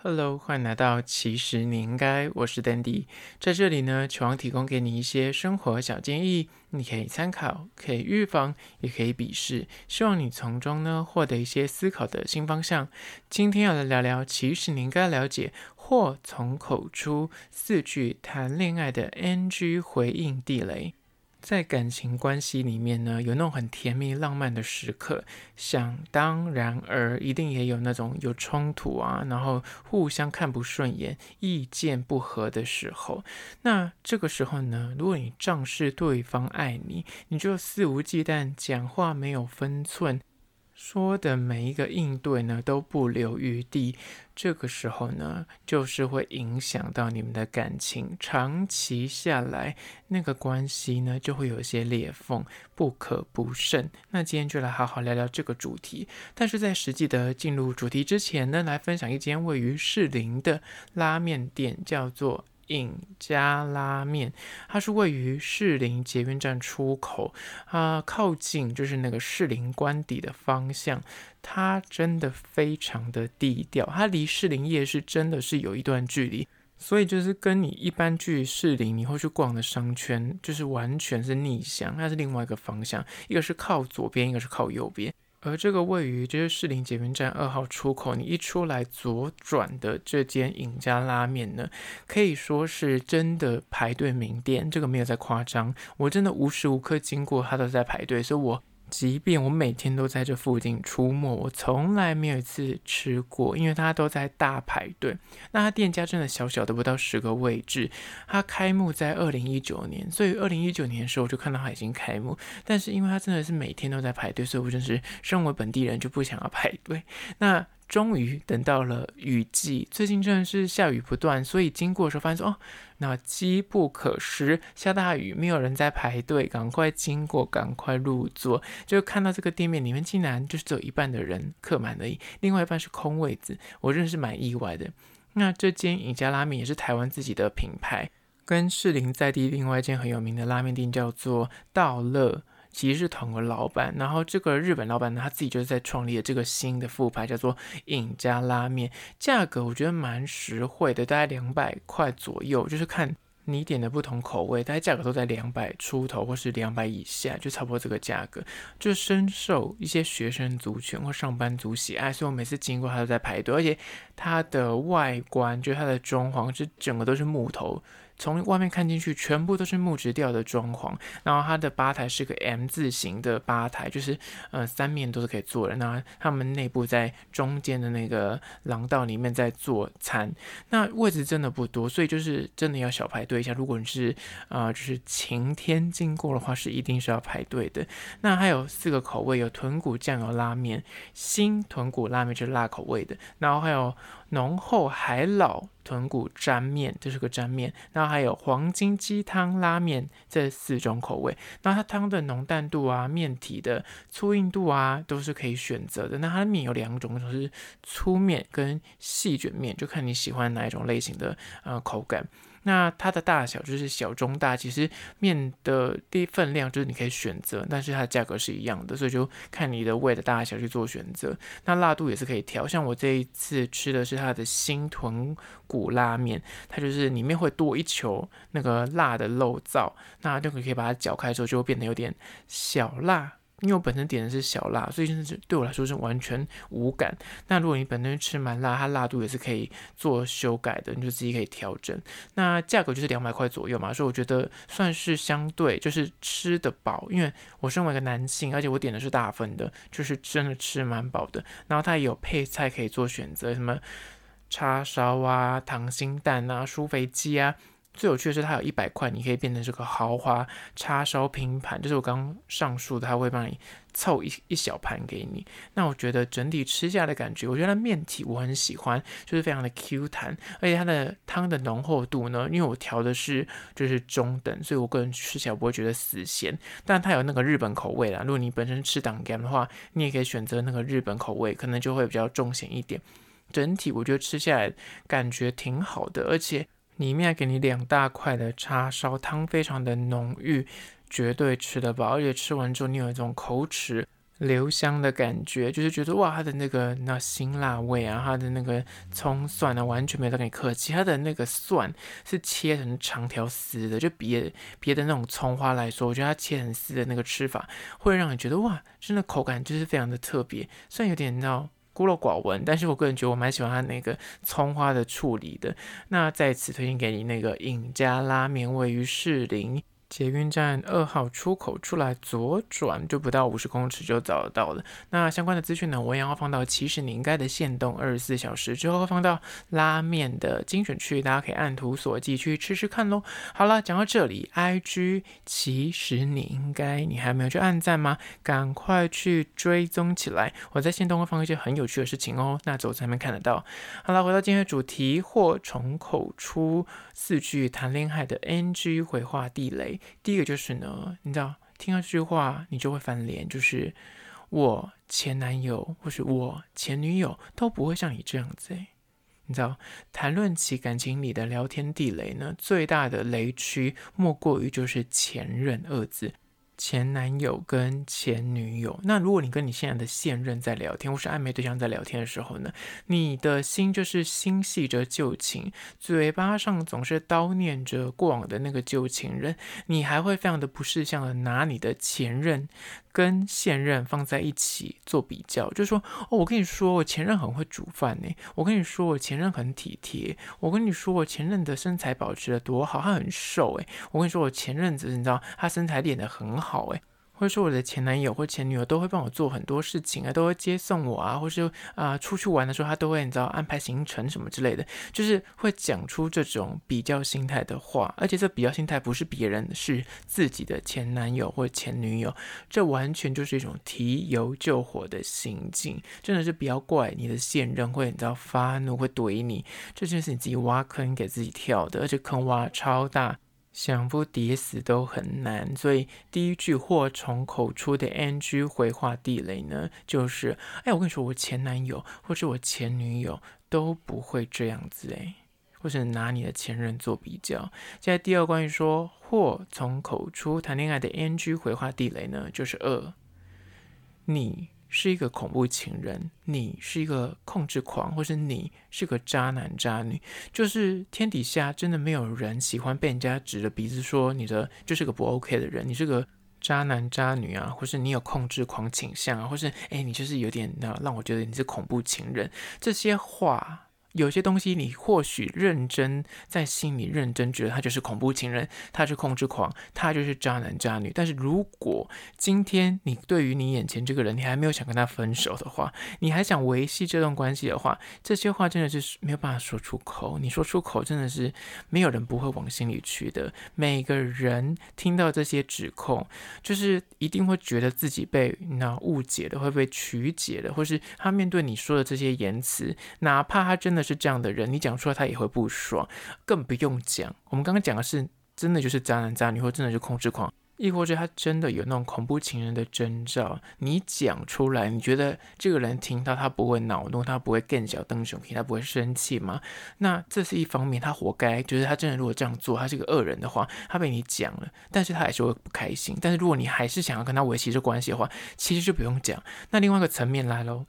Hello，欢迎来到其实你应该，我是 Dandy，在这里呢，期望提供给你一些生活小建议，你可以参考，可以预防，也可以鄙视，希望你从中呢获得一些思考的新方向。今天要来聊聊，其实你应该了解，祸从口出，四句谈恋爱的 NG 回应地雷。在感情关系里面呢，有那种很甜蜜浪漫的时刻，想当然而一定也有那种有冲突啊，然后互相看不顺眼、意见不合的时候。那这个时候呢，如果你仗势对方爱你，你就肆无忌惮，讲话没有分寸。说的每一个应对呢，都不留余地，这个时候呢，就是会影响到你们的感情，长期下来，那个关系呢，就会有一些裂缝，不可不慎。那今天就来好好聊聊这个主题。但是在实际的进入主题之前呢，来分享一间位于士林的拉面店，叫做。隐家拉面，它是位于士林捷运站出口，啊，靠近就是那个士林官邸的方向。它真的非常的低调，它离士林夜市真的是有一段距离，所以就是跟你一般去士林你会去逛的商圈，就是完全是逆向，它是另外一个方向，一个是靠左边，一个是靠右边。而这个位于就是士林捷运站二号出口，你一出来左转的这间隐家拉面呢，可以说是真的排队名店，这个没有在夸张，我真的无时无刻经过它都在排队，所以我。即便我每天都在这附近出没，我从来没有一次吃过，因为它都在大排队。那它店家真的小小的不到十个位置。它开幕在二零一九年，所以二零一九年的时候我就看到它已经开幕。但是因为它真的是每天都在排队，所以我真是身为本地人就不想要排队。那。终于等到了雨季，最近真的是下雨不断，所以经过的时候发现说哦，那机不可失，下大雨，没有人在排队，赶快经过，赶快入座，就看到这个店面里面竟然就是只有一半的人客满而已，另外一半是空位子，我真的是蛮意外的。那这间隐家拉面也是台湾自己的品牌，跟士林在地另外一间很有名的拉面店叫做道乐。其实是同个老板，然后这个日本老板呢，他自己就是在创立了这个新的副牌，叫做隐家拉面。价格我觉得蛮实惠的，大概两百块左右，就是看你点的不同口味，大概价格都在两百出头或是两百以下，就差不多这个价格，就深受一些学生族群或上班族喜爱，所以我每次经过他都在排队，而且它的外观就是它的装潢，是整个都是木头。从外面看进去，全部都是木质调的装潢。然后它的吧台是个 M 字形的吧台，就是呃三面都是可以坐的。那他们内部在中间的那个廊道里面在做餐，那位置真的不多，所以就是真的要小排队一下。如果你是啊、就是晴天经过的话，是一定是要排队的。那还有四个口味，有豚骨酱油拉面、新豚骨拉面，就是辣口味的，然后还有。浓厚海老豚骨沾面，这是个沾面，然后还有黄金鸡汤拉面，这四种口味。那它汤的浓淡度啊，面体的粗硬度啊，都是可以选择的。那它的面有两种，就是粗面跟细卷面，就看你喜欢哪一种类型的呃口感。那它的大小就是小中大，其实面的第一分量就是你可以选择，但是它的价格是一样的，所以就看你的胃的大小去做选择。那辣度也是可以调，像我这一次吃的是它的新豚骨拉面，它就是里面会多一球那个辣的肉燥，那就可以把它搅开之后就会变得有点小辣。因为我本身点的是小辣，所以就是对我来说是完全无感。那如果你本身吃蛮辣，它辣度也是可以做修改的，你就自己可以调整。那价格就是两百块左右嘛，所以我觉得算是相对就是吃得饱。因为我身为一个男性，而且我点的是大份的，就是真的吃蛮饱的。然后它也有配菜可以做选择，什么叉烧啊、溏心蛋啊、舒肥鸡啊。最有趣的是，它有一百块，你可以变成这个豪华叉烧拼盘，就是我刚刚上述的，它会帮你凑一一小盘给你。那我觉得整体吃下来的感觉，我觉得它面体我很喜欢，就是非常的 Q 弹，而且它的汤的浓厚度呢，因为我调的是就是中等，所以我个人吃起来不会觉得死咸。但它有那个日本口味啦，如果你本身吃挡干的话，你也可以选择那个日本口味，可能就会比较重咸一点。整体我觉得吃下来感觉挺好的，而且。里面给你两大块的叉烧汤，非常的浓郁，绝对吃得饱。而且吃完之后，你有一种口齿留香的感觉，就是觉得哇，它的那个那辛辣味啊，它的那个葱蒜啊，完全没有在跟你客气。它的那个蒜是切成长条丝的，就别别的那种葱花来说，我觉得它切成丝的那个吃法，会让你觉得哇，真的口感就是非常的特别。虽然有点那孤陋寡闻，但是我个人觉得我蛮喜欢它那个葱花的处理的。那在此推荐给你那个尹家拉面，位于士林。捷运站二号出口出来左转，就不到五十公尺就找得到了。那相关的资讯呢，我也要放到其实你应该的限动二十四小时之后会放到拉面的精选区，大家可以按图索骥去吃吃看喽。好了，讲到这里，IG 其实你应该，你还没有去按赞吗？赶快去追踪起来，我在限动会放一些很有趣的事情哦。那走才能看得到。好了，回到今天的主题，祸从口出，四句谈恋爱的 NG 回话地雷。第一个就是呢，你知道，听到这句话你就会翻脸，就是我前男友或是我前女友都不会像你这样子诶，你知道，谈论起感情里的聊天地雷呢，最大的雷区莫过于就是前任二字。前男友跟前女友，那如果你跟你现在的现任在聊天，或是暧昧对象在聊天的时候呢，你的心就是心系着旧情，嘴巴上总是叨念着过往的那个旧情人，你还会非常的不识相的拿你的前任。跟现任放在一起做比较，就是说，哦，我跟你说，我前任很会煮饭呢。我跟你说，我前任很体贴。我跟你说，我前任的身材保持的多好，他很瘦诶。我跟你说，我前任子，你知道，他身材练得很好诶。或者说我的前男友或前女友都会帮我做很多事情啊，都会接送我啊，或是啊、出去玩的时候，他都会你知道安排行程什么之类的，就是会讲出这种比较心态的话，而且这比较心态不是别人，是自己的前男友或前女友，这完全就是一种提油救火的行径，真的是不要怪你的现任会你知道发怒会怼你，这就是你自己挖坑给自己跳的，而且坑挖超大。想不跌死都很难，所以第一句祸从口出的 NG 回话地雷呢，就是，哎，我跟你说，我前男友或是我前女友都不会这样子，哎，或是拿你的前任做比较。现在第二关于说祸从口出谈恋爱的 NG 回话地雷呢，就是二，你。是一个恐怖情人，你是一个控制狂，或是你是个渣男渣女，就是天底下真的没有人喜欢被人家指着鼻子说你的就是个不 OK 的人，你是个渣男渣女啊，或是你有控制狂倾向啊，或是诶，你就是有点那让我觉得你是恐怖情人，这些话。有些东西你或许认真在心里认真觉得他就是恐怖情人，他是控制狂，他就是渣男渣女。但是如果今天你对于你眼前这个人，你还没有想跟他分手的话，你还想维系这段关系的话，这些话真的是没有办法说出口。你说出口真的是没有人不会往心里去的。每个人听到这些指控，就是一定会觉得自己被那误解的，会被曲解的，或是他面对你说的这些言辞，哪怕他真的。是这样的人，你讲出来他也会不爽，更不用讲。我们刚刚讲的是真的就是渣男渣女，或真的是控制狂，亦或者他真的有那种恐怖情人的征兆。你讲出来，你觉得这个人听到他不会恼怒，他不会更小瞪熊皮，他不会生气吗？那这是一方面，他活该。就是他真的如果这样做，他是个恶人的话，他被你讲了，但是他还是会不开心。但是如果你还是想要跟他维系这关系的话，其实就不用讲。那另外一个层面来喽。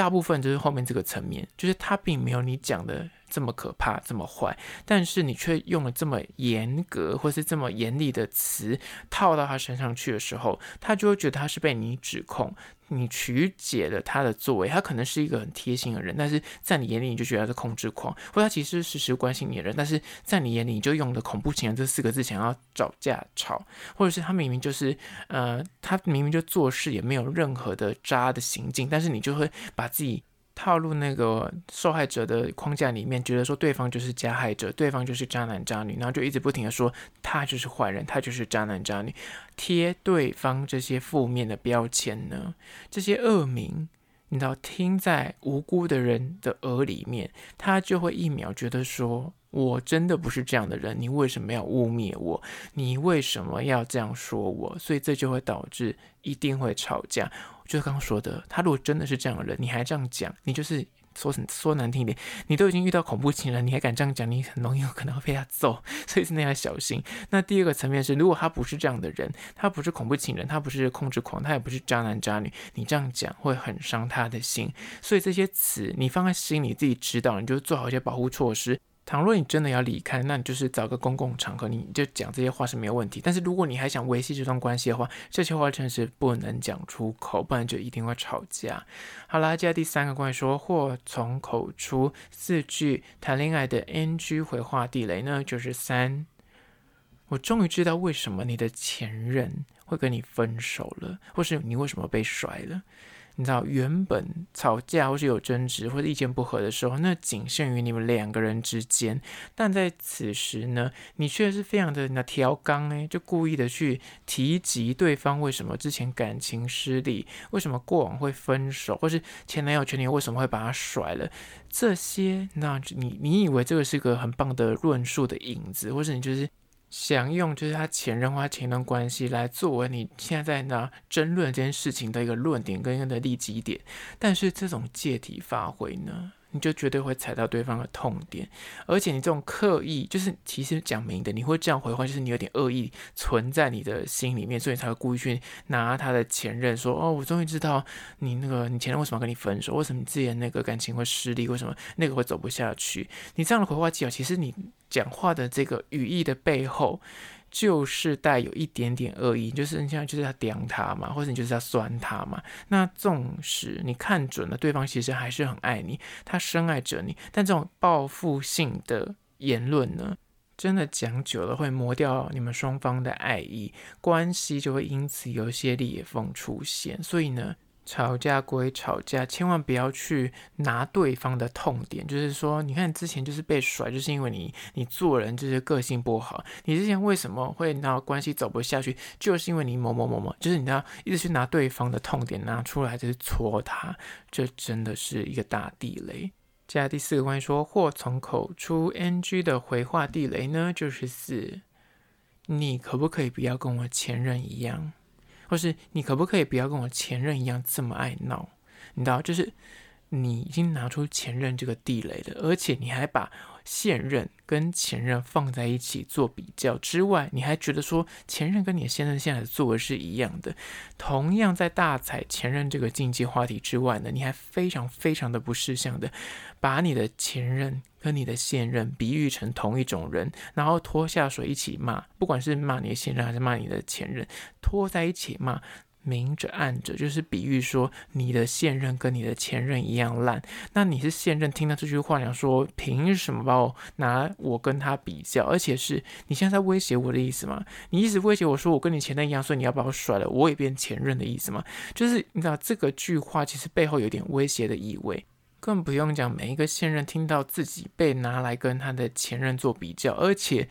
大部分就是后面这个层面，就是他并没有你讲的这么可怕，这么坏，但是你却用了这么严格或是这么严厉的词套到他身上去的时候，他就会觉得他是被你指控。你曲解了他的作为，他可能是一个很贴心的人，但是在你眼里你就觉得他是控制狂，或他其实是时时关心你的人，但是在你眼里你就用的恐怖情人这四个字想要找架吵，或者是他明明就是呃，他明明就做事也没有任何的渣的行径，但是你就会把自己。套入那个受害者的框架里面，觉得说对方就是加害者，对方就是渣男渣女，然后就一直不停的说他就是坏人，他就是渣男渣女，贴对方这些负面的标签呢，这些恶名，你知道听在无辜的人的耳里面，他就会一秒觉得说。我真的不是这样的人，你为什么要污蔑我？你为什么要这样说我？所以这就会导致一定会吵架。就是刚刚说的，他如果真的是这样的人，你还这样讲，你就是说说难听一点，你都已经遇到恐怖情人，你还敢这样讲，你很容易有可能会被他揍，所以是那样小心。那第二个层面是，如果他不是这样的人，他不是恐怖情人，他不是控制狂，他也不是渣男渣女，你这样讲会很伤他的心。所以这些词你放在心里，自己知道，你就做好一些保护措施。倘若你真的要离开，那你就是找个公共场合，你就讲这些话是没有问题。但是如果你还想维系这段关系的话，这些话真是不能讲出口，不然就一定会吵架。好啦，接下来第三个关于说祸从口出四句谈恋爱的 NG 回话地雷呢，就是三。我终于知道为什么你的前任会跟你分手了，或是你为什么被甩了。你知道，原本吵架或是有争执或者意见不合的时候，那仅限于你们两个人之间。但在此时呢，你却是非常的那调缸哎，就故意的去提及对方为什么之前感情失利，为什么过往会分手，或是前男友前女友为什么会把他甩了。这些，那你你以为这个是个很棒的论述的影子，或是你就是。想用就是他前任或他前任关系来作为你现在在那争论这件事情的一个论点跟一个的立基点，但是这种借题发挥呢，你就绝对会踩到对方的痛点，而且你这种刻意，就是其实讲明的，你会这样回话，就是你有点恶意存在你的心里面，所以才会故意去拿他的前任说，哦，我终于知道你那个你前任为什么跟你分手，为什么你之前那个感情会失利，为什么那个会走不下去，你这样的回话技巧，其实你讲话的这个语义的背后。就是带有一点点恶意，就是你现在就是要刁他嘛，或者你就是要酸他嘛。那纵使你看准了对方，其实还是很爱你，他深爱着你，但这种报复性的言论呢，真的讲久了会磨掉你们双方的爱意，关系就会因此有一些裂缝出现。所以呢。吵架归吵架，千万不要去拿对方的痛点，就是说，你看之前就是被甩，就是因为你你做人就是个性不好。你之前为什么会拿关系走不下去，就是因为你某某某某，就是你要一直去拿对方的痛点拿出来，就是戳他，这真的是一个大地雷。接下来第四个关于说祸从口出 NG 的回话地雷呢，就是四，你可不可以不要跟我前任一样？或是你可不可以不要跟我前任一样这么爱闹？你知道，就是你已经拿出前任这个地雷了，而且你还把现任跟前任放在一起做比较之外，你还觉得说前任跟你的现任现在的做的是一样的。同样在大踩前任这个禁忌话题之外呢，你还非常非常的不识相的把你的前任。跟你的现任比喻成同一种人，然后拖下水一起骂，不管是骂你的现任还是骂你的前任，拖在一起骂，明着暗着，就是比喻说你的现任跟你的前任一样烂。那你是现任，听到这句话，想说凭什么把我拿我跟他比较？而且是你现在在威胁我的意思吗？你一直威胁我说我跟你前任一样，所以你要把我甩了，我也变前任的意思吗？就是你知道这个句话其实背后有点威胁的意味。更不用讲，每一个现任听到自己被拿来跟他的前任做比较，而且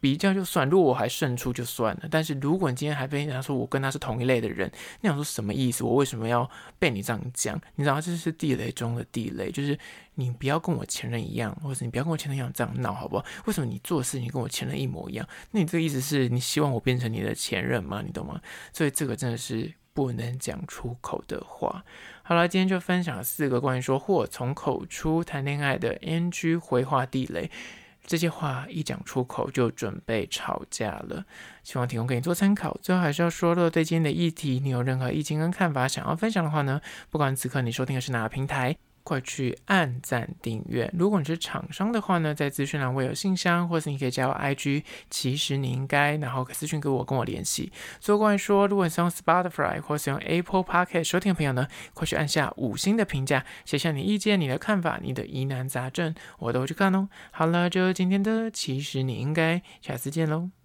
比较就算，如果我还胜出就算了。但是如果你今天还被人家说我跟他是同一类的人，你想说什么意思？我为什么要被你这样讲？你知道这是地雷中的地雷，就是你不要跟我前任一样，或者你不要跟我前任一样这样闹，好不好？为什么你做事情跟我前任一模一样？那你这个意思是你希望我变成你的前任吗？你懂吗？所以这个真的是不能讲出口的话。好了，今天就分享了四个关于说祸从口出谈恋爱的 NG 回话地雷，这些话一讲出口就准备吵架了，希望提供给你做参考。最后还是要说了，对今天的议题，你有任何意见跟看法想要分享的话呢，不管此刻你收听的是哪个平台。快去按赞订阅！如果你是厂商的话呢，在资讯栏会有信箱，或是你可以加我 IG。其实你应该，然后私讯给我，跟我联系。最后关于说，如果你是用 Spotify 或是用 Apple Podcast 收听的朋友呢，快去按下五星的评价，写下你意见、你的看法、你的疑难杂症，我都会去看哦。好了，就今天的，其实你应该，下次见喽。